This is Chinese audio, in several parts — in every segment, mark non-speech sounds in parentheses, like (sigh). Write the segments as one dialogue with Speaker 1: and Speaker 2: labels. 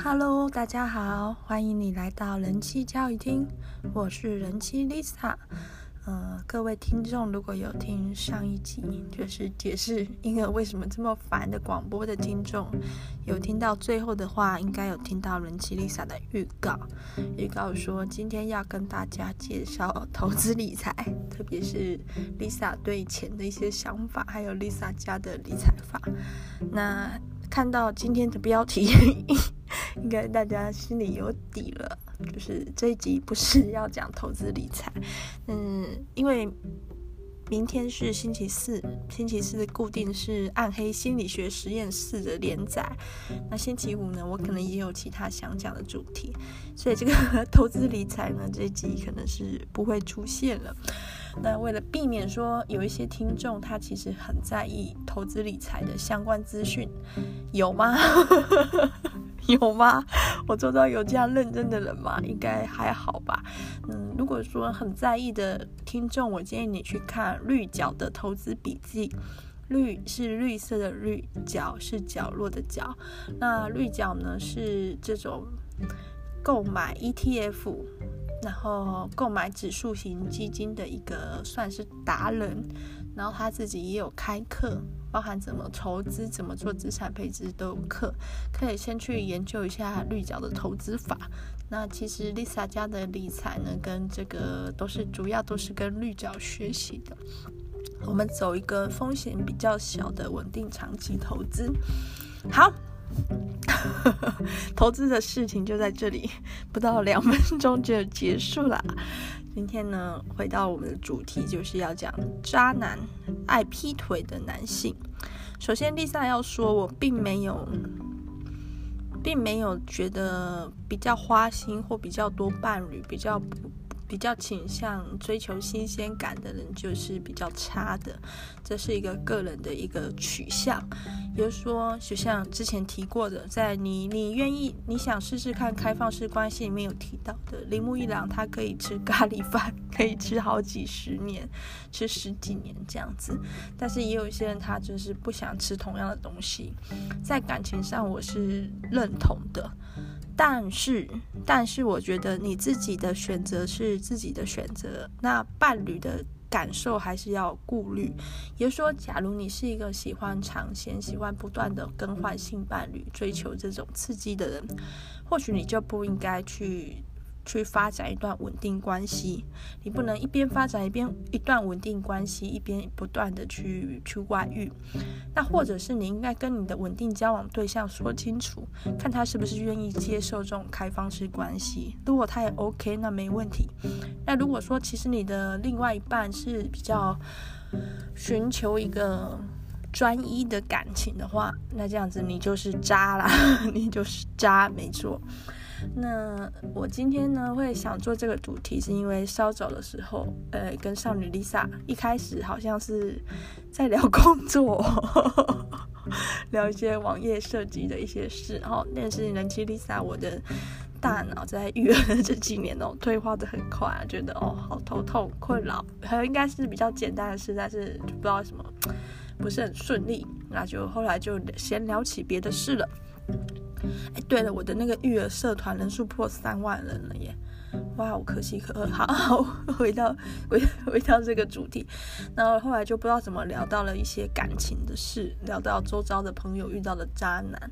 Speaker 1: Hello，大家好，欢迎你来到人气教育厅，我是人妻 Lisa。呃，各位听众，如果有听上一集，就是解释婴儿为什么这么烦的广播的听众，有听到最后的话，应该有听到人妻 Lisa 的预告。预告说今天要跟大家介绍投资理财，(laughs) 特别是 Lisa 对钱的一些想法，还有 Lisa 家的理财法。那看到今天的标题。应该大家心里有底了，就是这一集不是要讲投资理财，嗯，因为明天是星期四，星期四固定是暗黑心理学实验室的连载，那星期五呢，我可能也有其他想讲的主题，所以这个投资理财呢，这一集可能是不会出现了。那为了避免说有一些听众他其实很在意投资理财的相关资讯，有吗？(laughs) (laughs) 有吗？我做到有这样认真的人吗？应该还好吧。嗯，如果说很在意的听众，我建议你去看绿角的投资笔记。绿是绿色的绿，角是角落的角。那绿角呢，是这种购买 ETF，然后购买指数型基金的一个算是达人。然后他自己也有开课，包含怎么投资、怎么做资产配置都有课，可以先去研究一下绿角的投资法。那其实 Lisa 家的理财呢，跟这个都是主要都是跟绿角学习的。我们走一个风险比较小的稳定长期投资。好，(laughs) 投资的事情就在这里，不到两分钟就结束了。今天呢，回到我们的主题，就是要讲渣男爱劈腿的男性。首先丽萨要说，我并没有，并没有觉得比较花心或比较多伴侣比较不。比较倾向追求新鲜感的人就是比较差的，这是一个个人的一个取向。比如说，就像之前提过的，在你你愿意你想试试看开放式关系里面有提到的铃木一郎，他可以吃咖喱饭，可以吃好几十年，吃十几年这样子。但是也有一些人，他就是不想吃同样的东西。在感情上，我是认同的。但是，但是，我觉得你自己的选择是自己的选择，那伴侣的感受还是要顾虑。也就是说，假如你是一个喜欢尝鲜、喜欢不断的更换性伴侣、追求这种刺激的人，或许你就不应该去。去发展一段稳定关系，你不能一边发展一边一段稳定关系，一边不断的去去外遇。那或者是你应该跟你的稳定交往对象说清楚，看他是不是愿意接受这种开放式关系。如果他也 OK，那没问题。那如果说其实你的另外一半是比较寻求一个专一的感情的话，那这样子你就是渣啦，(laughs) 你就是渣，没错。那我今天呢会想做这个主题，是因为稍早的时候，呃，跟少女 Lisa 一开始好像是在聊 (laughs) 工作，聊一些网页设计的一些事。然后认识人气 Lisa，我的大脑在育儿这几年哦，退化的很快，觉得哦好头痛困扰，还有应该是比较简单的事，但是就不知道什么不是很顺利，那就后来就先聊起别的事了。哎，对了，我的那个育儿社团人数破三万人了耶！哇，我可喜可贺。好，(laughs) 回到回回到这个主题，然后后来就不知道怎么聊到了一些感情的事，聊到周遭的朋友遇到的渣男。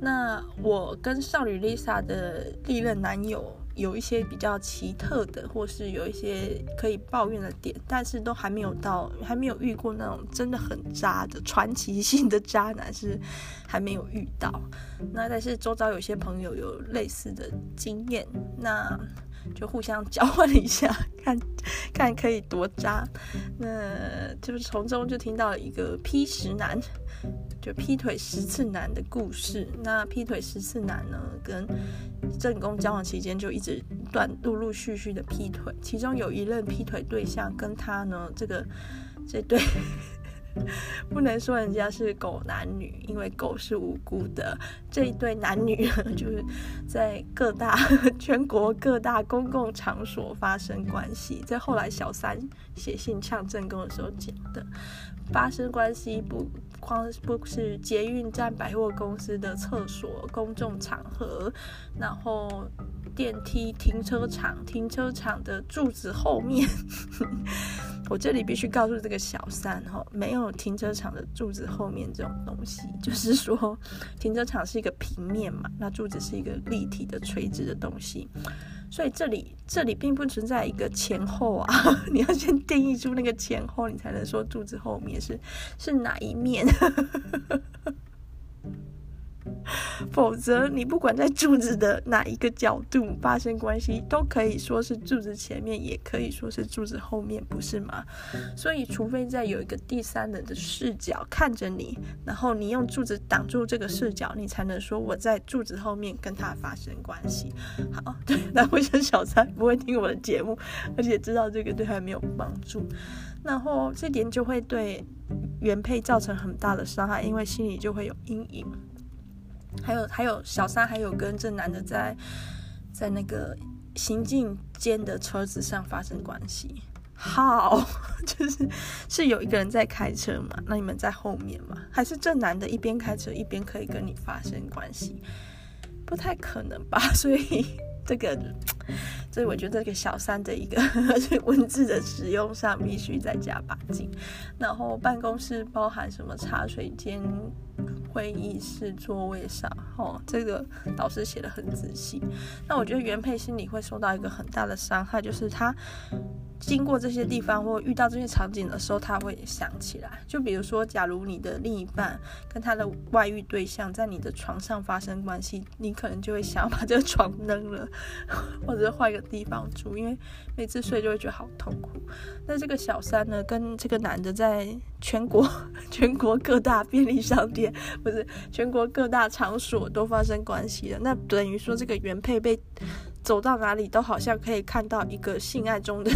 Speaker 1: 那我跟少女 Lisa 的历任男友。有一些比较奇特的，或是有一些可以抱怨的点，但是都还没有到，还没有遇过那种真的很渣的传奇性的渣男，是还没有遇到。那但是周遭有些朋友有类似的经验，那就互相交换一下，看看可以多渣。那就是从中就听到了一个劈十男。就劈腿十次男的故事。那劈腿十次男呢，跟正宫交往期间就一直断陆陆续续的劈腿，其中有一任劈腿对象跟他呢，这个这对 (laughs) 不能说人家是狗男女，因为狗是无辜的。这一对男女就是在各大 (laughs) 全国各大公共场所发生关系，在后来小三写信呛正宫的时候讲的。发生关系不光不是捷运站、百货公司的厕所、公众场合，然后电梯、停车场、停车场的柱子后面。我这里必须告诉这个小三哈，没有停车场的柱子后面这种东西，就是说停车场是一个平面嘛，那柱子是一个立体的垂直的东西，所以这里这里并不存在一个前后啊，(laughs) 你要先定义出那个前后，你才能说柱子后面是是哪一面。(laughs) 否则，你不管在柱子的哪一个角度发生关系，都可以说是柱子前面，也可以说是柱子后面，不是吗？所以，除非在有一个第三人的视角看着你，然后你用柱子挡住这个视角，你才能说我在柱子后面跟他发生关系。好，(laughs) 对，那我想小三不会听我的节目，而且知道这个对他没有帮助，然后这点就会对原配造成很大的伤害，因为心里就会有阴影。还有还有，小三还有跟这男的在在那个行进间的车子上发生关系。好，(laughs) 就是是有一个人在开车嘛？那你们在后面嘛？还是这男的一边开车一边可以跟你发生关系？不太可能吧？所以这个，所以我觉得这个小三的一个 (laughs) 文字的使用上必须再加把劲。然后办公室包含什么茶水间？会议室座位上，哦，这个导师写的很仔细。那我觉得原配心里会受到一个很大的伤害，就是他。经过这些地方或遇到这些场景的时候，他会想起来。就比如说，假如你的另一半跟他的外遇对象在你的床上发生关系，你可能就会想要把这个床扔了，或换一个地方住，因为每次睡就会觉得好痛苦。那这个小三呢，跟这个男的在全国全国各大便利商店，不是全国各大场所都发生关系了。那等于说，这个原配被走到哪里都好像可以看到一个性爱中的。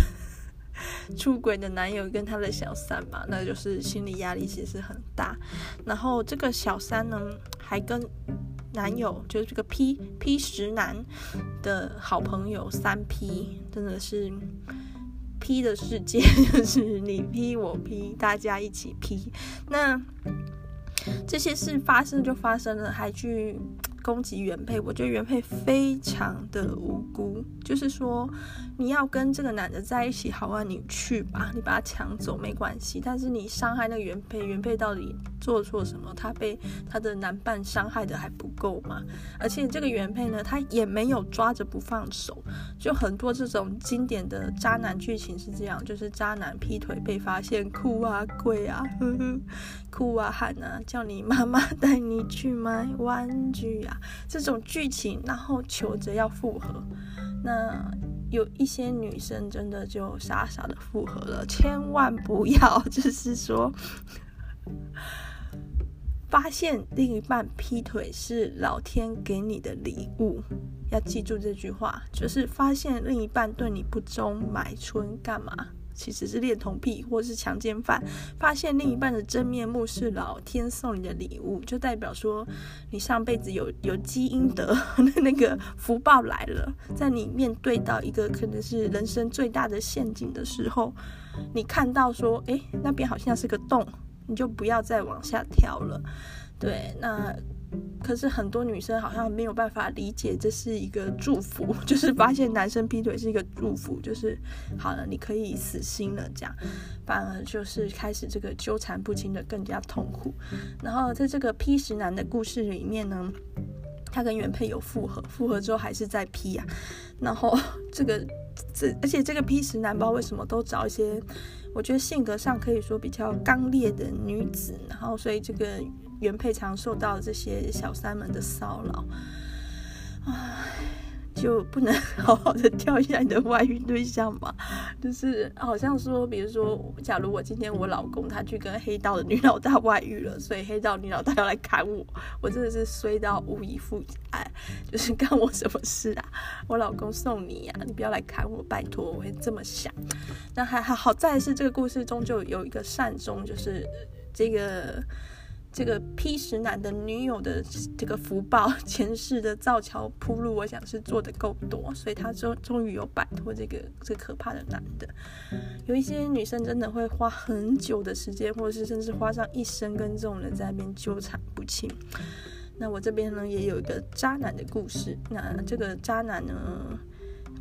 Speaker 1: 出轨的男友跟他的小三嘛，那就是心理压力其实很大。然后这个小三呢，还跟男友就是这个 P P 十男的好朋友三 P，真的是 P 的世界，(laughs) 就是你 P 我 P，大家一起 P。那这些事发生就发生了，还去。攻击原配，我觉得原配非常的无辜。就是说，你要跟这个男的在一起，好啊，你去吧，你把他抢走没关系。但是你伤害那个原配，原配到底做错什么？他被他的男伴伤害的还不够吗？而且这个原配呢，他也没有抓着不放手。就很多这种经典的渣男剧情是这样，就是渣男劈腿被发现，哭啊跪啊，呵呵，哭啊喊啊，叫你妈妈带你去买玩具啊。这种剧情，然后求着要复合，那有一些女生真的就傻傻的复合了，千万不要，就是说，发现另一半劈腿是老天给你的礼物，要记住这句话，就是发现另一半对你不忠，买春干嘛？其实是恋童癖或是强奸犯，发现另一半的真面目是老天送你的礼物，就代表说你上辈子有有积阴德，(laughs) 那个福报来了。在你面对到一个可能是人生最大的陷阱的时候，你看到说，诶，那边好像是个洞，你就不要再往下跳了。对，那。可是很多女生好像没有办法理解，这是一个祝福，(laughs) 就是发现男生劈腿是一个祝福，就是好了，你可以死心了，这样，反而就是开始这个纠缠不清的更加痛苦。然后在这个劈石男的故事里面呢，他跟原配有复合，复合之后还是在劈啊。然后这个这而且这个劈石男不知道为什么都找一些，我觉得性格上可以说比较刚烈的女子，然后所以这个。原配常受到这些小三们的骚扰，唉，就不能 (laughs) 好好的挑一下你的外遇对象吗？就是好像说，比如说，假如我今天我老公他去跟黑道的女老大外遇了，所以黑道女老大要来砍我，我真的是衰到无以复加，就是干我什么事啊？我老公送你呀，啊，你不要来砍我，拜托，我会这么想。那还好，好在是这个故事中就有一个善终，就是这个。这个 P 十男的女友的这个福报，前世的造桥铺路，我想是做得够多，所以他终终于有摆脱这个这可怕的男的。有一些女生真的会花很久的时间，或者是甚至花上一生跟这种人在那边纠缠不清。那我这边呢也有一个渣男的故事，那这个渣男呢，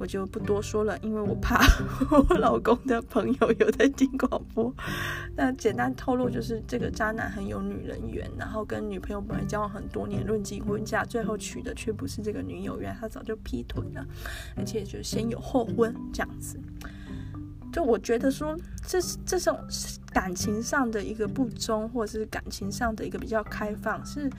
Speaker 1: 我就不多说了，因为我怕 (laughs) 我老公的朋友有在听广播。那简单透露就是，这个渣男很有女人缘，然后跟女朋友本来交往很多年，论及婚嫁，最后娶的却不是这个女友，原来他早就劈腿了，而且就先有后婚这样子。就我觉得说，这这种感情上的一个不忠，或者是感情上的一个比较开放是。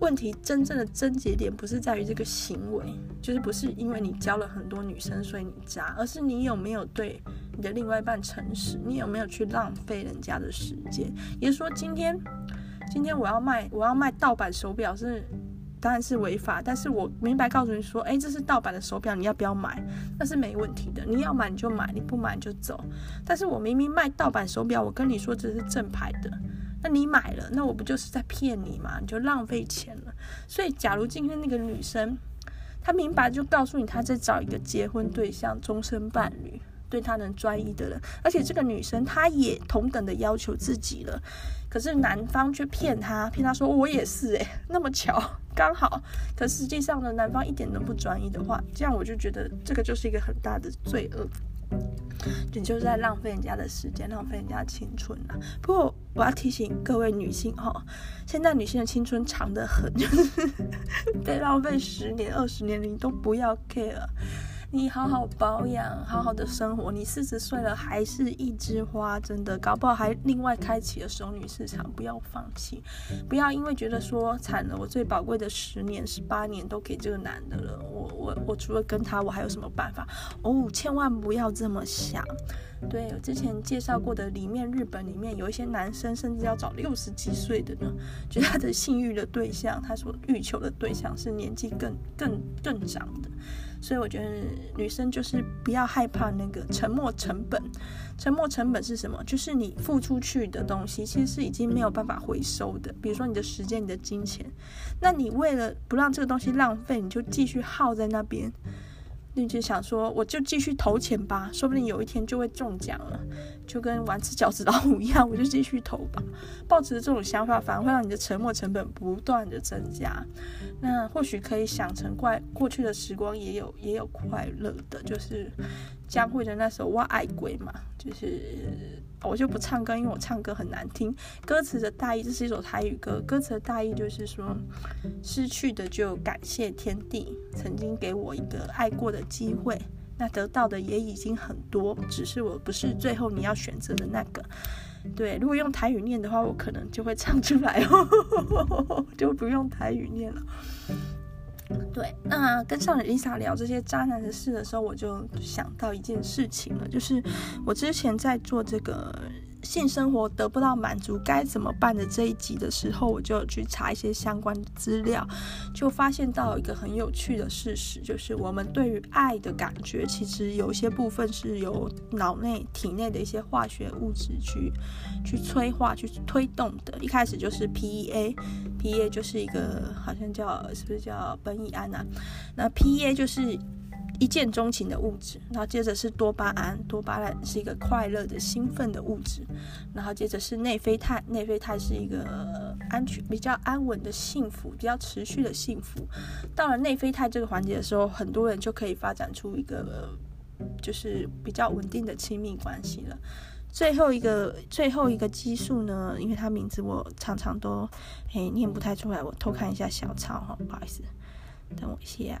Speaker 1: 问题真正的症结点不是在于这个行为，就是不是因为你交了很多女生所以你渣，而是你有没有对你的另外一半诚实，你有没有去浪费人家的时间。也就是说，今天今天我要卖我要卖盗版手表是当然是违法，但是我明白告诉你说，哎，这是盗版的手表，你要不要买？那是没问题的，你要买你就买，你不买就走。但是我明明卖盗版手表，我跟你说这是正牌的。那你买了，那我不就是在骗你吗？你就浪费钱了。所以，假如今天那个女生，她明白就告诉你，她在找一个结婚对象、终身伴侣，对她能专一的人。而且，这个女生她也同等的要求自己了。可是男方却骗她，骗她说我也是诶，那么巧刚好。可实际上呢，男方一点都不专一的话，这样我就觉得这个就是一个很大的罪恶。你就是在浪费人家的时间，浪费人家青春啊！不过我要提醒各位女性哈，现在女性的青春长得很，就是 (laughs) 被浪费十年、二十年，你都不要 care。你好好保养，好好的生活。你四十岁了还是一枝花，真的搞不好还另外开启了熟女市场。不要放弃，不要因为觉得说惨了，我最宝贵的十年、十八年都给这个男的了，我我我除了跟他，我还有什么办法？哦，千万不要这么想。对，我之前介绍过的里面，日本里面有一些男生甚至要找六十几岁的呢，觉得他的性欲的对象，他所欲求的对象是年纪更更更长的。所以我觉得女生就是不要害怕那个沉没成本。沉没成本是什么？就是你付出去的东西，其实是已经没有办法回收的。比如说你的时间、你的金钱，那你为了不让这个东西浪费，你就继续耗在那边。你就想说，我就继续投钱吧，说不定有一天就会中奖了，就跟玩吃饺子老虎一样，我就继续投吧。抱持这种想法，反而会让你的沉没成本不断的增加。那或许可以想成，怪过去的时光也有也有快乐的，就是江蕙的那首《我爱鬼》嘛，就是。我就不唱歌，因为我唱歌很难听。歌词的大意，这是一首台语歌。歌词的大意就是说，失去的就感谢天地，曾经给我一个爱过的机会。那得到的也已经很多，只是我不是最后你要选择的那个。对，如果用台语念的话，我可能就会唱出来哦，(laughs) 就不用台语念了。对，那跟上 Lisa 聊这些渣男的事的时候，我就想到一件事情了，就是我之前在做这个。性生活得不到满足该怎么办的这一集的时候，我就去查一些相关的资料，就发现到一个很有趣的事实，就是我们对于爱的感觉，其实有些部分是由脑内、体内的一些化学物质去去催化、去推动的。一开始就是 PEA，PEA 就是一个好像叫是不是叫苯乙胺啊？那 PEA 就是。一见钟情的物质，然后接着是多巴胺，多巴胺是一个快乐的、兴奋的物质，然后接着是内啡肽，内啡肽是一个安全、比较安稳的幸福、比较持续的幸福。到了内啡肽这个环节的时候，很多人就可以发展出一个就是比较稳定的亲密关系了。最后一个最后一个激素呢，因为它名字我常常都诶念不太出来，我偷看一下小抄哈，不好意思，等我一下。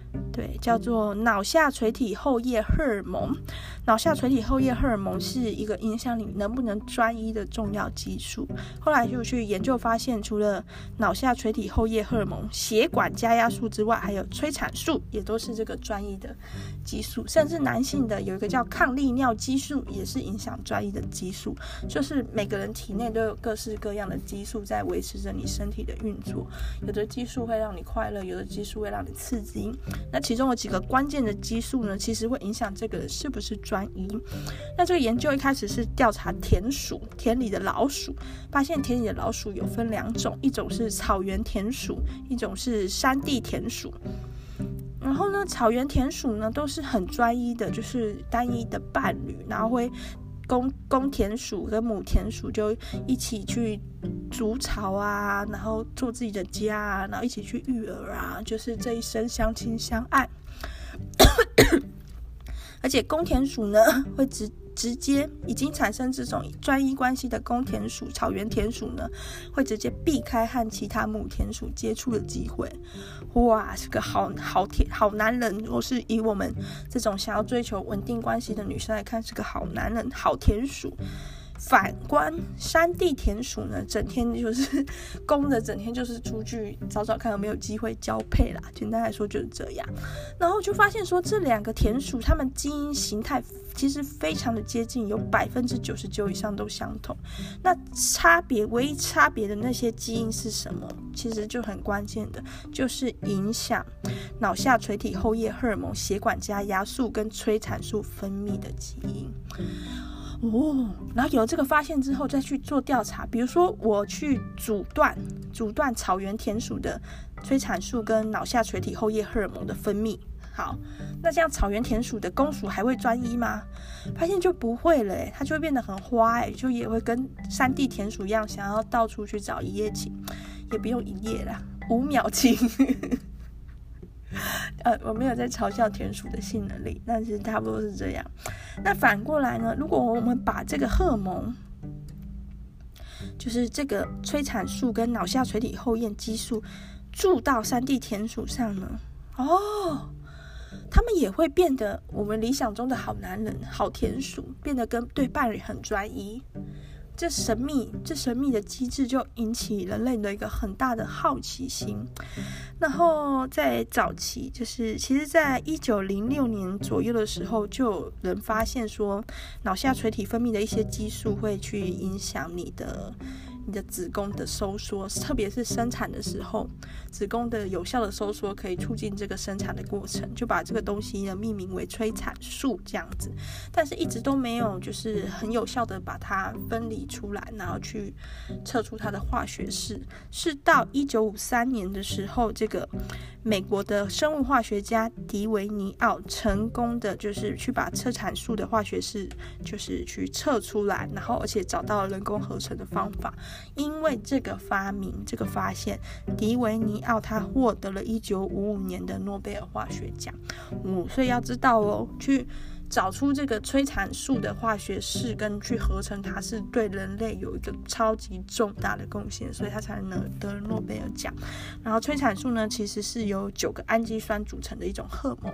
Speaker 1: 对，叫做脑下垂体后叶荷尔蒙。脑下垂体后叶荷尔蒙是一个影响你能不能专一的重要激素。后来就去研究发现，除了脑下垂体后叶荷尔蒙、血管加压素之外，还有催产素，也都是这个专一的激素。甚至男性的有一个叫抗利尿激素，也是影响专一的激素。就是每个人体内都有各式各样的激素在维持着你身体的运作。有的激素会让你快乐，有的激素会让你刺激。那其中有几个关键的激素呢，其实会影响这个人是不是专一。那这个研究一开始是调查田鼠，田里的老鼠，发现田里的老鼠有分两种，一种是草原田鼠，一种是山地田鼠。然后呢，草原田鼠呢都是很专一的，就是单一的伴侣，然后会公公田鼠跟母田鼠就一起去筑巢啊，然后做自己的家啊，然后一起去育儿啊，就是这一生相亲相爱。(coughs) 而且公田鼠呢会直。直接已经产生这种专一关系的公田鼠、草原田鼠呢，会直接避开和其他母田鼠接触的机会。哇，是个好好田好男人。如果是以我们这种想要追求稳定关系的女生来看，是个好男人、好田鼠。反观山地田鼠呢，整天就是公的，整天就是出去找找看有没有机会交配啦。简单来说就是这样。然后就发现说，这两个田鼠它们基因形态其实非常的接近，有百分之九十九以上都相同。那差别，唯一差别的那些基因是什么？其实就很关键的，就是影响脑下垂体后叶荷尔蒙、血管加压素跟催产素分泌的基因。哦，然后有了这个发现之后，再去做调查。比如说，我去阻断阻断草原田鼠的催产素跟脑下垂体后叶荷尔蒙的分泌。好，那这样草原田鼠的公鼠还会专一吗？发现就不会了，它就会变得很花，哎，就也会跟山地田鼠一样，想要到处去找一夜情，也不用一夜啦，五秒情。呃，我没有在嘲笑田鼠的性能力，但是差不多是这样。那反过来呢？如果我们把这个荷尔蒙，就是这个催产素跟脑下垂体后叶激素注到山地田鼠上呢？哦，他们也会变得我们理想中的好男人、好田鼠，变得跟对伴侣很专一。这神秘、这神秘的机制就引起人类的一个很大的好奇心。然后在早期，就是其实，在一九零六年左右的时候，就有人发现说，脑下垂体分泌的一些激素会去影响你的。你的子宫的收缩，特别是生产的时候，子宫的有效的收缩可以促进这个生产的过程，就把这个东西呢命名为催产素这样子。但是一直都没有就是很有效的把它分离出来，然后去测出它的化学式。是到一九五三年的时候，这个美国的生物化学家迪维尼奥成功的就是去把催产素的化学式就是去测出来，然后而且找到了人工合成的方法。因为这个发明，这个发现，迪维尼奥他获得了一九五五年的诺贝尔化学奖。五，所以要知道哦，去找出这个催产素的化学式跟去合成它，是对人类有一个超级重大的贡献，所以他才能得诺贝尔奖。然后催产素呢，其实是由九个氨基酸组成的一种荷尔蒙。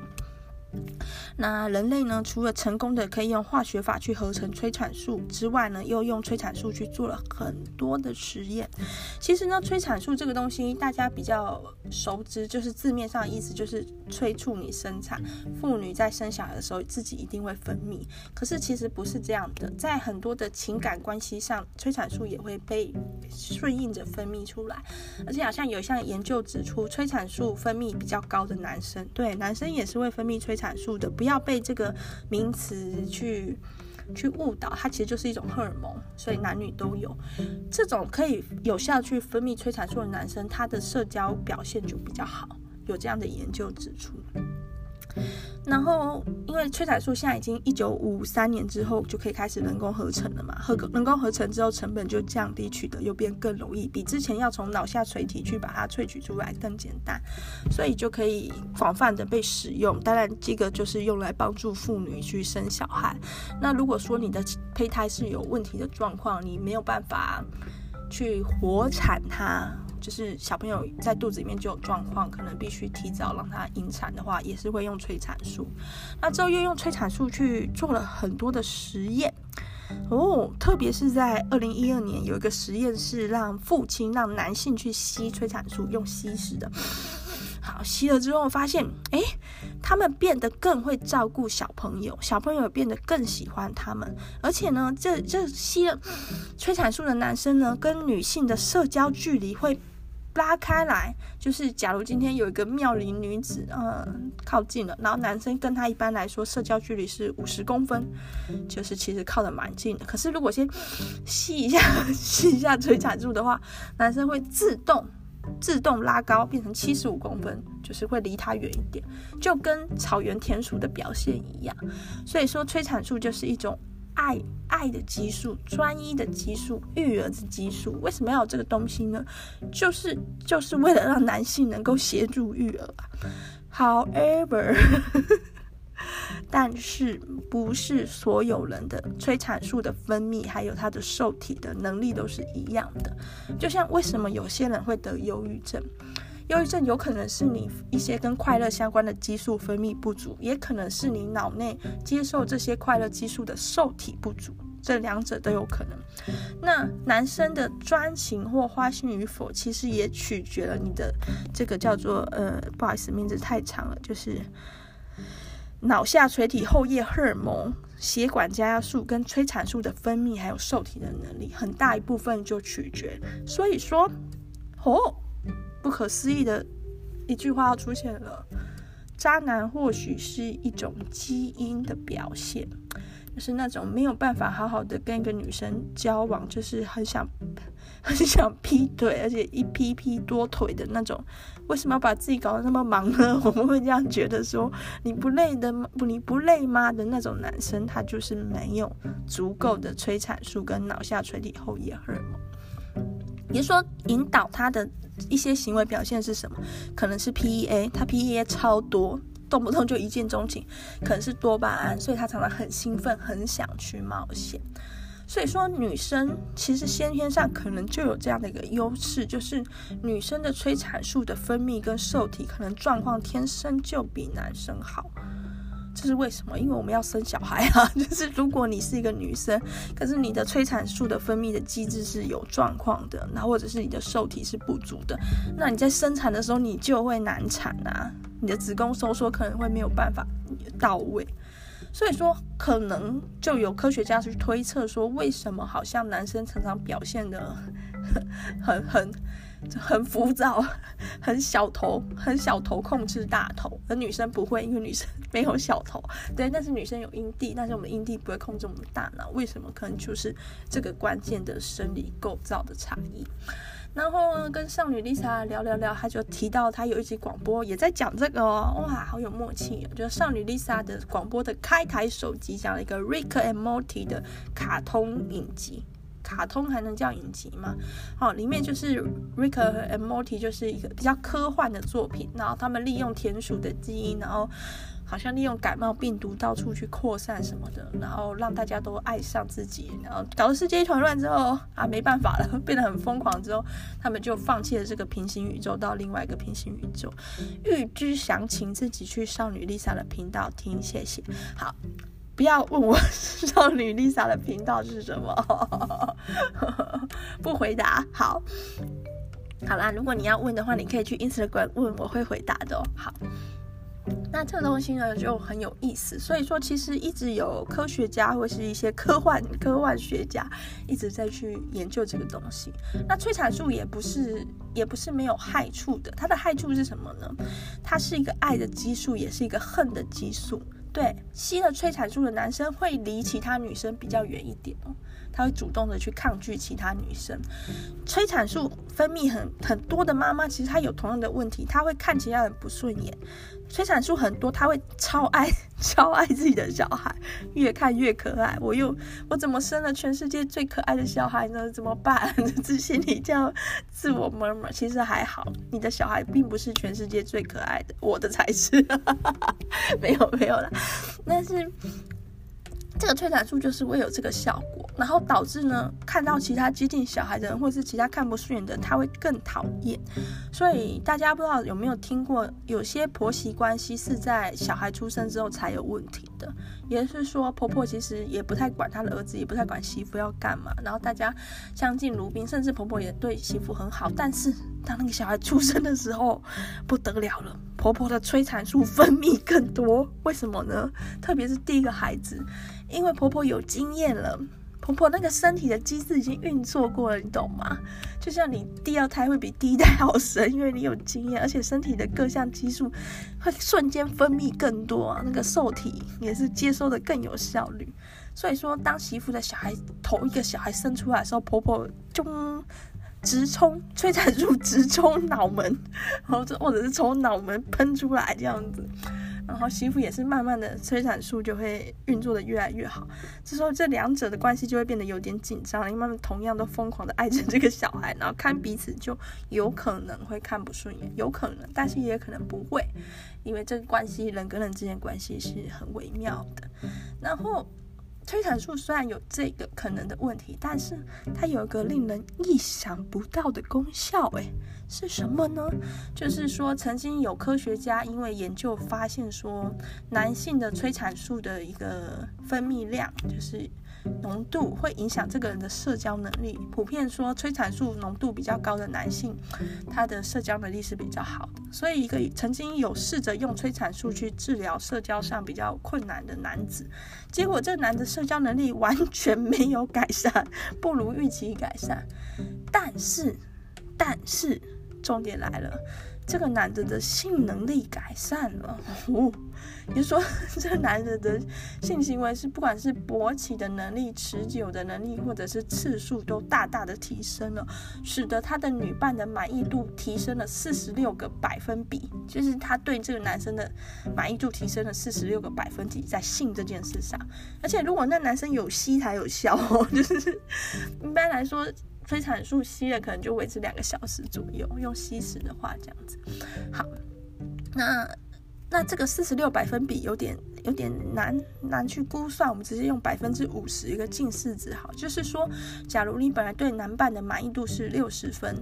Speaker 1: 那人类呢，除了成功的可以用化学法去合成催产素之外呢，又用催产素去做了很多的实验。其实呢，催产素这个东西大家比较熟知，就是字面上的意思就是催促你生产。妇女在生小孩的时候自己一定会分泌，可是其实不是这样的，在很多的情感关系上，催产素也会被顺应着分泌出来。而且好像有一项研究指出，催产素分泌比较高的男生，对，男生也是会分泌催产素的，不要被这个名词去去误导，它其实就是一种荷尔蒙，所以男女都有。这种可以有效去分泌催产素的男生，他的社交表现就比较好，有这样的研究指出。然后，因为催产素现在已经一九五三年之后就可以开始人工合成了嘛，合人工合成之后成本就降低，取得又变更容易，比之前要从脑下垂体去把它萃取出来更简单，所以就可以广泛的被使用。当然，这个就是用来帮助妇女去生小孩。那如果说你的胚胎是有问题的状况，你没有办法去活产它。就是小朋友在肚子里面就有状况，可能必须提早让他引产的话，也是会用催产素。那之后又用催产素去做了很多的实验哦，特别是在二零一二年有一个实验是让父亲让男性去吸催产素，用吸食的。好，吸了之后发现，哎，他们变得更会照顾小朋友，小朋友变得更喜欢他们，而且呢，这这吸了催产素的男生呢，跟女性的社交距离会拉开来，就是假如今天有一个妙龄女子，嗯，靠近了，然后男生跟她一般来说社交距离是五十公分，就是其实靠的蛮近的。可是如果先吸一下，(laughs) 吸一下催产素的话，男生会自动自动拉高，变成七十五公分，就是会离他远一点，就跟草原田鼠的表现一样。所以说，催产素就是一种。爱爱的激素，专一的激素，育儿的激素，为什么要有这个东西呢？就是就是为了让男性能够协助育儿。However，(laughs) 但是不是所有人的催产素的分泌还有他的受体的能力都是一样的。就像为什么有些人会得忧郁症？忧郁症有可能是你一些跟快乐相关的激素分泌不足，也可能是你脑内接受这些快乐激素的受体不足，这两者都有可能。那男生的专情或花心与否，其实也取决了你的这个叫做呃，不好意思，名字太长了，就是脑下垂体后叶荷尔蒙、血管加压素跟催产素的分泌，还有受体的能力，很大一部分就取决。所以说，哦。不可思议的一句话出现了：渣男或许是一种基因的表现，就是那种没有办法好好的跟一个女生交往，就是很想 (laughs) 很想劈腿，而且一劈劈多腿的那种。为什么要把自己搞得那么忙呢？(laughs) 我们会这样觉得说：你不累的吗？不，你不累吗？的那种男生，他就是没有足够的催产素跟脑下垂体后叶荷尔蒙。也说，引导他的一些行为表现是什么？可能是 PEA，他 PEA 超多，动不动就一见钟情；可能是多巴胺，所以他常常很兴奋，很想去冒险。所以说，女生其实先天上可能就有这样的一个优势，就是女生的催产素的分泌跟受体可能状况天生就比男生好。这是为什么？因为我们要生小孩啊！(laughs) 就是如果你是一个女生，可是你的催产素的分泌的机制是有状况的，那或者是你的受体是不足的，那你在生产的时候你就会难产啊！你的子宫收缩可能会没有办法到位，所以说可能就有科学家去推测说，为什么好像男生常常表现得 (laughs) 很很。很浮躁，(laughs) 很小头，很小头控制大头，而女生不会，因为女生没有小头。对，但是女生有阴蒂，但是我们阴蒂不会控制我们的大脑。为什么？可能就是这个关键的生理构造的差异。然后呢，跟少女 Lisa 聊聊聊，她就提到她有一集广播也在讲这个哦，哇，好有默契哦！就是少女 Lisa 的广播的开台首集讲了一个 Rick and Morty 的卡通影集。卡通还能叫影集吗？好，里面就是 Rick and Morty，就是一个比较科幻的作品。然后他们利用田鼠的基因，然后好像利用感冒病毒到处去扩散什么的，然后让大家都爱上自己，然后搞得世界一团乱之后啊，没办法了，变得很疯狂之后，他们就放弃了这个平行宇宙，到另外一个平行宇宙。欲知详情，自己去少女 Lisa 的频道听，谢谢。好。不要问我少女 Lisa 的频道是什么，不回答。好，好啦，如果你要问的话，你可以去 Instagram 问，我会回答的哦。好，那这个东西呢就很有意思，所以说其实一直有科学家或是一些科幻科幻学家一直在去研究这个东西。那催产素也不是也不是没有害处的，它的害处是什么呢？它是一个爱的激素，也是一个恨的激素。对，吸了催产素的男生会离其他女生比较远一点哦，他会主动的去抗拒其他女生。催产素分泌很很多的妈妈，其实她有同样的问题，她会看其他人不顺眼。催产素很多，她会超爱 (laughs) 超爱自己的小孩，越看越可爱。我又我怎么生了全世界最可爱的小孩呢？怎么办？(laughs) 自心里这样自我妈妈。其实还好，你的小孩并不是全世界最可爱的，我的才是。(laughs) 没有没有了，但是。这个催产素就是会有这个效果，然后导致呢，看到其他接近小孩的人，或是其他看不顺眼的，他会更讨厌。所以大家不知道有没有听过，有些婆媳关系是在小孩出生之后才有问题的。也是说，婆婆其实也不太管她的儿子，也不太管媳妇要干嘛，然后大家相敬如宾，甚至婆婆也对媳妇很好。但是当那个小孩出生的时候，不得了了，婆婆的催产素分泌更多。为什么呢？特别是第一个孩子。因为婆婆有经验了，婆婆那个身体的机制已经运作过了，你懂吗？就像你第二胎会比第一胎好生，因为你有经验，而且身体的各项激素会瞬间分泌更多啊，那个受体也是接收的更有效率。所以说，当媳妇的小孩头一个小孩生出来的时候，婆婆就直冲催产素，直冲脑门，或者或者是从脑门喷出来这样子。然后媳妇也是慢慢的催产素就会运作的越来越好，这时候这两者的关系就会变得有点紧张，因为他们同样都疯狂的爱着这个小孩，然后看彼此就有可能会看不顺眼，有可能，但是也可能不会，因为这个关系人跟人之间关系是很微妙的，然后。催产素虽然有这个可能的问题，但是它有一个令人意想不到的功效，诶，是什么呢？就是说，曾经有科学家因为研究发现说，男性的催产素的一个分泌量，就是。浓度会影响这个人的社交能力。普遍说，催产素浓度比较高的男性，他的社交能力是比较好的。所以，一个曾经有试着用催产素去治疗社交上比较困难的男子，结果这男的社交能力完全没有改善，不如预期改善。但是，(laughs) 但是，重点来了。这个男的的性能力改善了，哦，也就是说，(laughs) 这个男人的性行为是不管是勃起的能力、持久的能力，或者是次数都大大的提升了，使得他的女伴的满意度提升了四十六个百分比，就是他对这个男生的满意度提升了四十六个百分比在性这件事上，而且如果那男生有吸才有效哦，(laughs) 就是一般来说。催产素吸了可能就维持两个小时左右，用吸食的话这样子。好，那那这个四十六百分比有点有点难难去估算，我们直接用百分之五十一个近似值好，就是说，假如你本来对男伴的满意度是六十分。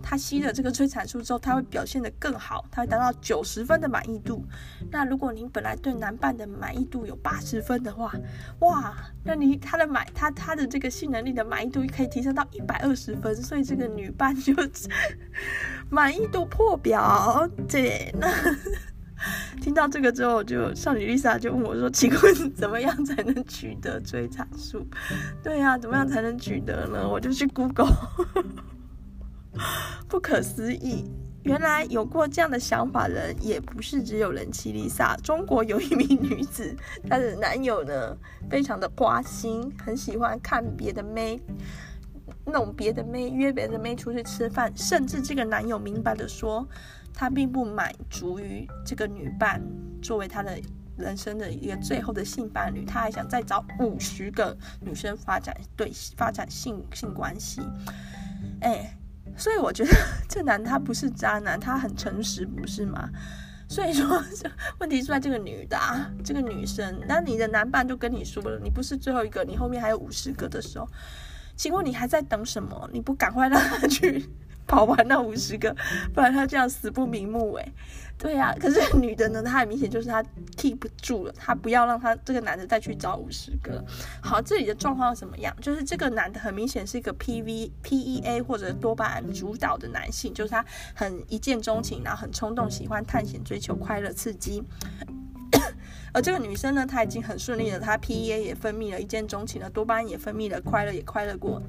Speaker 1: 他吸了这个催产素之后，他会表现得更好，他会达到九十分的满意度。那如果您本来对男伴的满意度有八十分的话，哇，那你他的满他他的这个性能力的满意度可以提升到一百二十分，所以这个女伴就 (laughs) 满意度破表。对，那 (laughs) 听到这个之后，就少女丽莎就问我说：“请问怎么样才能取得催产素？” (laughs) 对呀、啊，怎么样才能取得呢？我就去 Google。(laughs) 不可思议！原来有过这样的想法的人，也不是只有人妻丽莎。中国有一名女子，她的男友呢，非常的花心，很喜欢看别的妹，弄别的妹，约别的妹出去吃饭。甚至这个男友明白的说，他并不满足于这个女伴作为他的人生的一个最后的性伴侣，他还想再找五十个女生发展对发展性性关系。哎。所以我觉得 (laughs) 这男他不是渣男，他很诚实，不是吗？所以说，问题出在这个女的啊，这个女生。那你的男伴就跟你说了，你不是最后一个，你后面还有五十个的时候，请问你还在等什么？你不赶快让他去 (laughs) 跑完那五十个，不然他这样死不瞑目诶。对呀、啊，可是女的呢，她很明显就是她 keep 住了，她不要让她这个男的再去找五十个。好，这里的状况怎么样？就是这个男的很明显是一个 PV PEA 或者多巴胺主导的男性，就是他很一见钟情，然后很冲动，喜欢探险、追求快乐、刺激。(coughs) 而这个女生呢，她已经很顺利了，她 PEA 也分泌了，一见钟情了，多巴胺也分泌了，快乐也快乐过。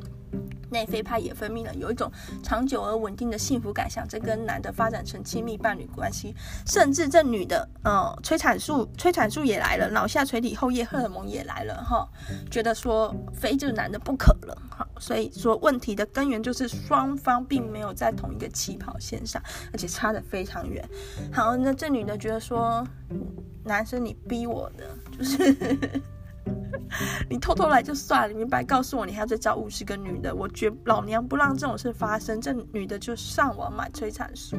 Speaker 1: 内啡肽也分泌了，有一种长久而稳定的幸福感，想着跟男的发展成亲密伴侣关系，甚至这女的，呃，催产素催产素也来了，脑下垂体后叶荷尔蒙也来了，哈，觉得说非这个男的不可了，哈，所以说问题的根源就是双方并没有在同一个起跑线上，而且差得非常远。好，那这女的觉得说，男生你逼我的，就是。你偷偷来就算了，你明白告诉我，你还要再找五十个女的，我绝老娘不让这种事发生。这女的就上网买催产素，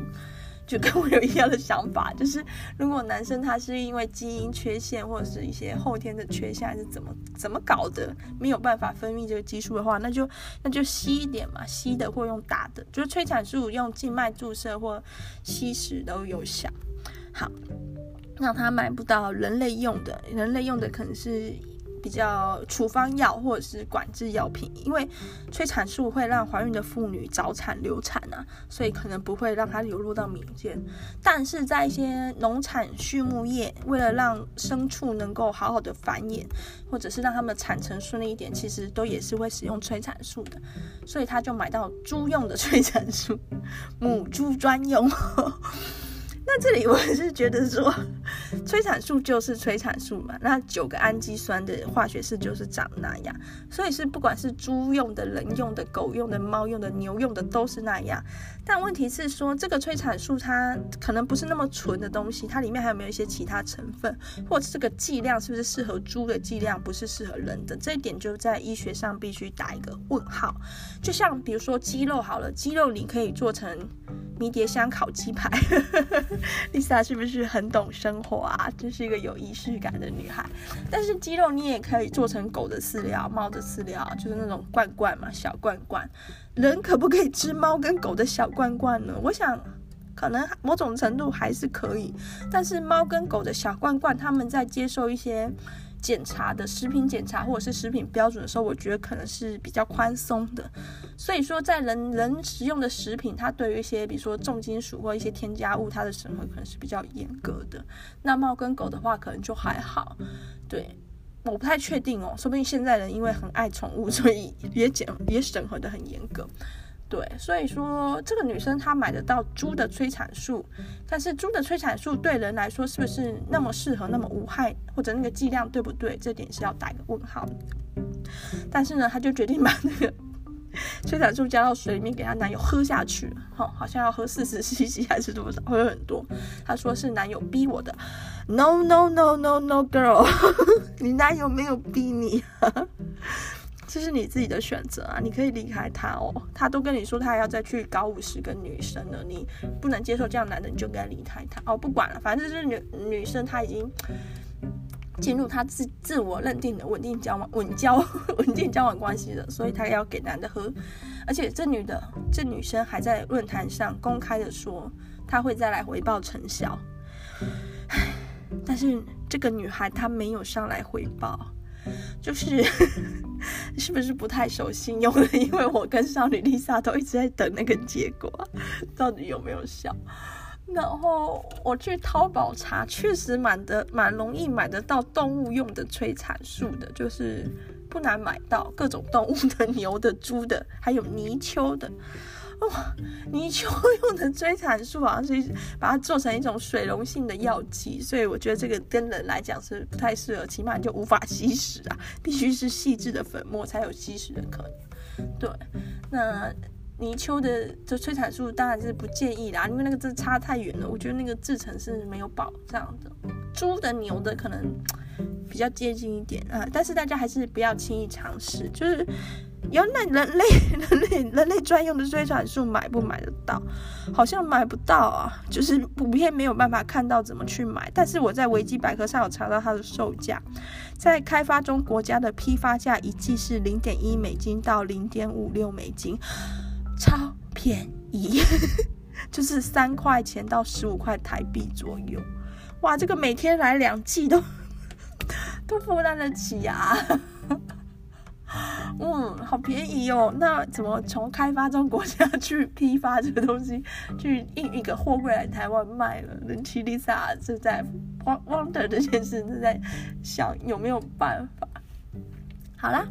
Speaker 1: 就跟我有一样的想法，就是如果男生他是因为基因缺陷或者是一些后天的缺陷，还是怎么怎么搞的，没有办法分泌这个激素的话，那就那就吸一点嘛，吸的或用打的，就是催产素用静脉注射或吸食都有效。好，那他买不到人类用的，人类用的可能是。比较处方药或者是管制药品，因为催产素会让怀孕的妇女早产流产啊，所以可能不会让它流入到民间。但是在一些农产畜牧业，为了让牲畜能够好好的繁衍，或者是让它们的产程顺利一点，其实都也是会使用催产素的。所以他就买到猪用的 (laughs) 催产素，母猪专用。那这里我是觉得说，催产素就是催产素嘛，那九个氨基酸的化学式就是长那样，所以是不管是猪用的、人用的、狗用的、猫用的、牛用的都是那样。但问题是说，这个催产素它可能不是那么纯的东西，它里面还有没有一些其他成分，或者这个剂量是不是适合猪的剂量，不是适合人的，这一点就在医学上必须打一个问号。就像比如说鸡肉好了，鸡肉你可以做成。迷迭香烤鸡排，(laughs) Lisa 是不是很懂生活啊？真是一个有仪式感的女孩。但是鸡肉你也可以做成狗的饲料、猫的饲料，就是那种罐罐嘛，小罐罐。人可不可以吃猫跟狗的小罐罐呢？我想可能某种程度还是可以。但是猫跟狗的小罐罐，他们在接受一些。检查的食品检查或者是食品标准的时候，我觉得可能是比较宽松的。所以说，在人人食用的食品，它对于一些比如说重金属或一些添加物，它的审核可能是比较严格的。那猫跟狗的话，可能就还好。对，我不太确定哦，说不定现在人因为很爱宠物，所以也检也审核得很严格。对，所以说这个女生她买得到猪的催产素，但是猪的催产素对人来说是不是那么适合、那么无害，或者那个剂量对不对？这点是要打一个问号。但是呢，她就决定把那个催产素加到水里面给她男友喝下去，好，好像要喝四十 cc 还是多少，喝很多。她说是男友逼我的，No No No No No Girl，(laughs) 你男友没有逼你。这是你自己的选择啊，你可以离开他哦。他都跟你说他还要再去搞五十个女生了，你不能接受这样男的，你就该离开他哦。不管了，反正就是女女生，她已经进入她自自我认定的稳定交往、稳交、(laughs) 稳定交往关系了，所以她要给男的喝。而且这女的，这女生还在论坛上公开的说，她会再来回报成效。但是这个女孩她没有上来回报。就是 (laughs) 是不是不太守信用？因为我跟少女 Lisa 都一直在等那个结果，到底有没有效？然后我去淘宝查，确实蛮的蛮容易买得到动物用的催产素的，就是不难买到各种动物的，(laughs) 牛的、猪的，还有泥鳅的。哇，泥鳅用的催产素好像是把它做成一种水溶性的药剂，所以我觉得这个跟人来讲是不太适合，起码你就无法吸食啊，必须是细致的粉末才有吸食的可能。对，那泥鳅的这催产素当然是不建议啦，因为那个字差太远了，我觉得那个制成是没有保障的。猪的、牛的可能比较接近一点啊，但是大家还是不要轻易尝试，就是。有那人类 (laughs) 人类人类专用的催产素买不买得到？好像买不到啊，就是普遍没有办法看到怎么去买。但是我在维基百科上有查到它的售价，在开发中国家的批发价一剂是零点一美金到零点五六美金，超便宜，(laughs) 就是三块钱到十五块台币左右。哇，这个每天来两剂都都负担得起啊！嗯，好便宜哦。那怎么从开发中国家 (laughs) 去批发这个东西，去运一个货柜来台湾卖了？人气 Lisa 是在 wonder 这件事是在想有没有办法。好啦，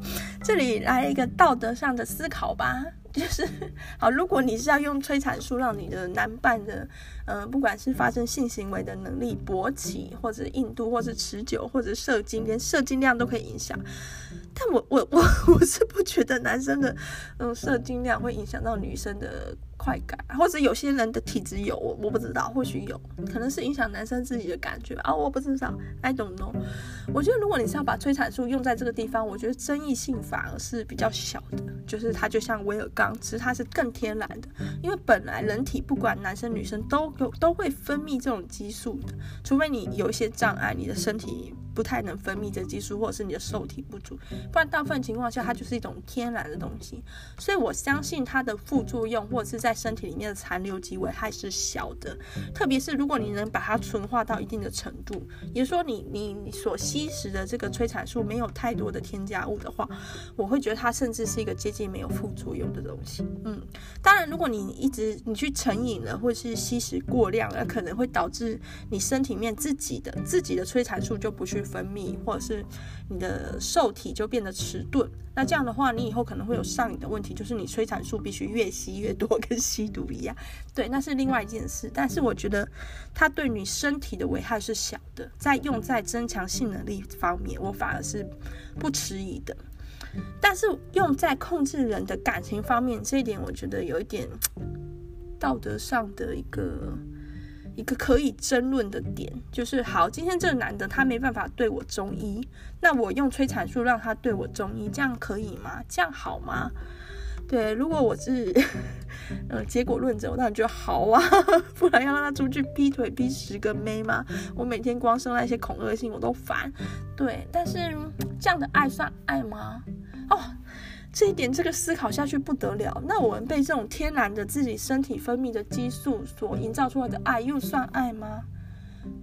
Speaker 1: 这里来一个道德上的思考吧。就是 (laughs) 好，如果你是要用催产素让你的男伴的，呃，不管是发生性行为的能力勃起，或者硬度，或者持久，或者射精，连射精量都可以影响。但我我我我是不觉得男生的嗯射精量会影响到女生的快感，或者有些人的体质有，我我不知道，或许有可能是影响男生自己的感觉啊，我不知道，I don't know。我觉得如果你是要把催产素用在这个地方，我觉得争议性反而是比较小的，就是它就像威尔刚，其实它是更天然的，因为本来人体不管男生女生都有都会分泌这种激素的，除非你有一些障碍，你的身体。不太能分泌这激素，或者是你的受体不足，不然大部分情况下它就是一种天然的东西。所以我相信它的副作用或者是在身体里面的残留及危害是小的，特别是如果你能把它纯化到一定的程度，也就是说你你你所吸食的这个催产素没有太多的添加物的话，我会觉得它甚至是一个接近没有副作用的东西。嗯，当然如果你一直你去成瘾了，或者是吸食过量，了可能会导致你身体面自己的自己的催产素就不去分泌，或者是你的受体就变得迟钝。那这样的话，你以后可能会有上瘾的问题，就是你催产素必须越吸越多，跟吸毒一样。对，那是另外一件事。但是我觉得它对你身体的危害是小的，在用在增强性能力方面，我反而是不迟疑的。但是用在控制人的感情方面，这一点我觉得有一点道德上的一个。一个可以争论的点就是，好，今天这个男的他没办法对我中医，那我用催产素让他对我中医，这样可以吗？这样好吗？对，如果我是呃结果论者，我当然觉得好啊，(laughs) 不然要让他出去劈腿劈十个妹吗？我每天光生那些恐吓信我都烦。对，但是这样的爱算爱吗？哦。这一点，这个思考下去不得了。那我们被这种天然的自己身体分泌的激素所营造出来的爱，又算爱吗？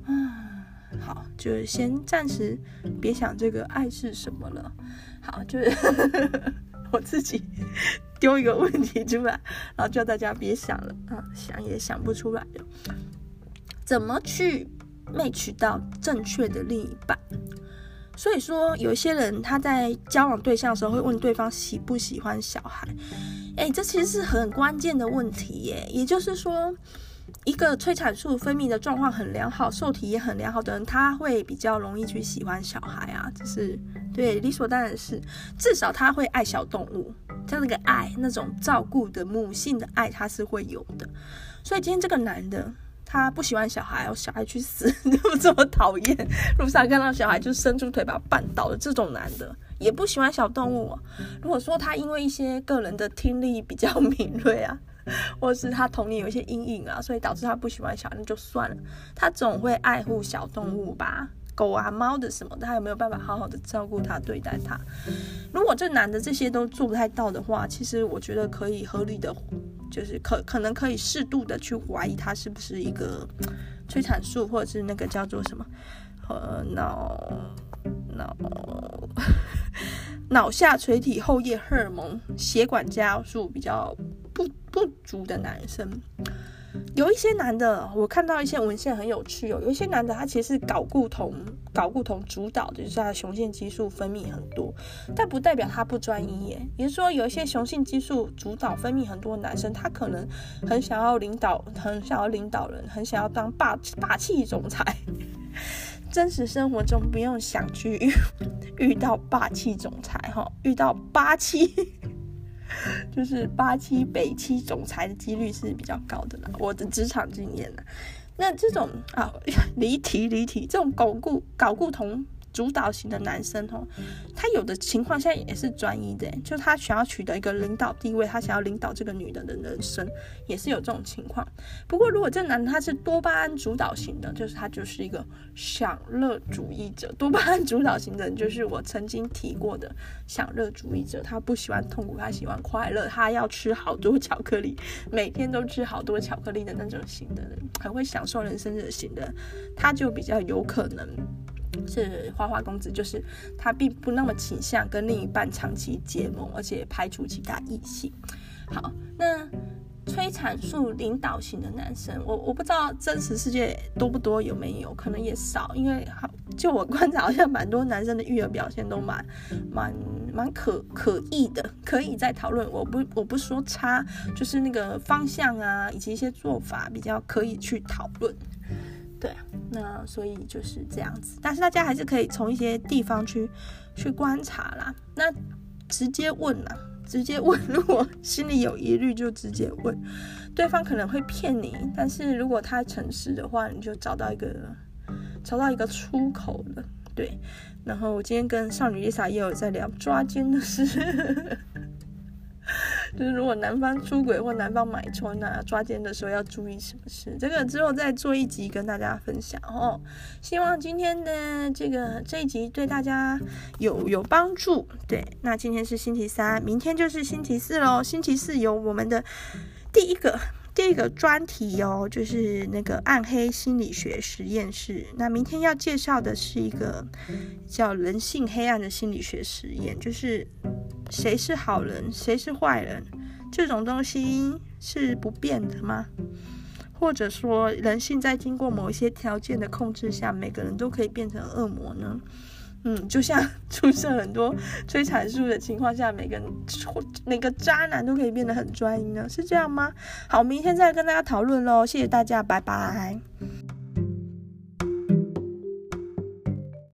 Speaker 1: 啊，好，就先暂时别想这个爱是什么了。好，就是 (laughs) 我自己丢一个问题出来，然后叫大家别想了啊，想也想不出来。怎么去 match 到正确的另一半？所以说，有一些人他在交往对象的时候会问对方喜不喜欢小孩，诶，这其实是很关键的问题耶。也就是说，一个催产素分泌的状况很良好、受体也很良好的人，他会比较容易去喜欢小孩啊，这是对理所当然是。至少他会爱小动物，像那个爱那种照顾的母性的爱，他是会有的。所以今天这个男的。他不喜欢小孩，哦小孩去死，(laughs) 就这么讨厌。路上看到小孩就伸出腿把他绊倒了，这种男的也不喜欢小动物。如果说他因为一些个人的听力比较敏锐啊，(laughs) 或是他童年有一些阴影啊，所以导致他不喜欢小孩，那就算了。他总会爱护小动物吧。狗啊、猫的什么，他有没有办法好好的照顾他、对待他？如果这男的这些都做不太到的话，其实我觉得可以合理的，就是可可能可以适度的去怀疑他是不是一个催产素，或者是那个叫做什么呃脑脑脑下垂体后叶荷尔蒙血管加速比较不不足的男生。有一些男的，我看到一些文献很有趣哦。有一些男的，他其实是睾固酮，睾固酮主导的，就是他的雄性激素分泌很多，但不代表他不专一耶。也就是说，有一些雄性激素主导分泌很多的男生，他可能很想要领导，很想要领导人，很想要当霸霸气总裁。(laughs) 真实生活中不用想去遇，遇到霸气总裁哈，遇到霸气。(laughs) 就是八七北七总裁的几率是比较高的啦，我的职场经验呢。那这种啊，(laughs) 离题离题，这种巩固搞固同。主导型的男生哦，他有的情况下也是专一的，就他想要取得一个领导地位，他想要领导这个女的的人生，也是有这种情况。不过，如果这男的他是多巴胺主导型的，就是他就是一个享乐主义者。多巴胺主导型的人就是我曾经提过的享乐主义者，他不喜欢痛苦，他喜欢快乐，他要吃好多巧克力，每天都吃好多巧克力的那种型的人，很会享受人生的型的，他就比较有可能。是花花公子，就是他并不那么倾向跟另一半长期结盟，而且排除其他异性。好，那催产素领导型的男生，我我不知道真实世界多不多，有没有可能也少，因为好就我观察，好像蛮多男生的育儿表现都蛮蛮蛮可可以的，可以再讨论。我不我不说差，就是那个方向啊，以及一些做法比较可以去讨论。对，那所以就是这样子，但是大家还是可以从一些地方去去观察啦。那直接问啦，直接问，(laughs) 如果心里有疑虑就直接问，对方可能会骗你，但是如果他诚实的话，你就找到一个找到一个出口了。对，然后我今天跟少女丽莎也有在聊抓奸的事。(laughs) 就是如果男方出轨或男方买春啊，抓奸的时候要注意什么事？这个之后再做一集跟大家分享哦。希望今天的这个这一集对大家有有帮助。对，那今天是星期三，明天就是星期四喽。星期四有我们的第一个。第一个专题哦，就是那个暗黑心理学实验室。那明天要介绍的是一个叫人性黑暗的心理学实验，就是谁是好人，谁是坏人，这种东西是不变的吗？或者说，人性在经过某一些条件的控制下，每个人都可以变成恶魔呢？嗯，就像 (laughs) 出现很多催产素的情况下，每个每个渣男都可以变得很专一呢，是这样吗？好，明天再跟大家讨论喽，谢谢大家，拜拜。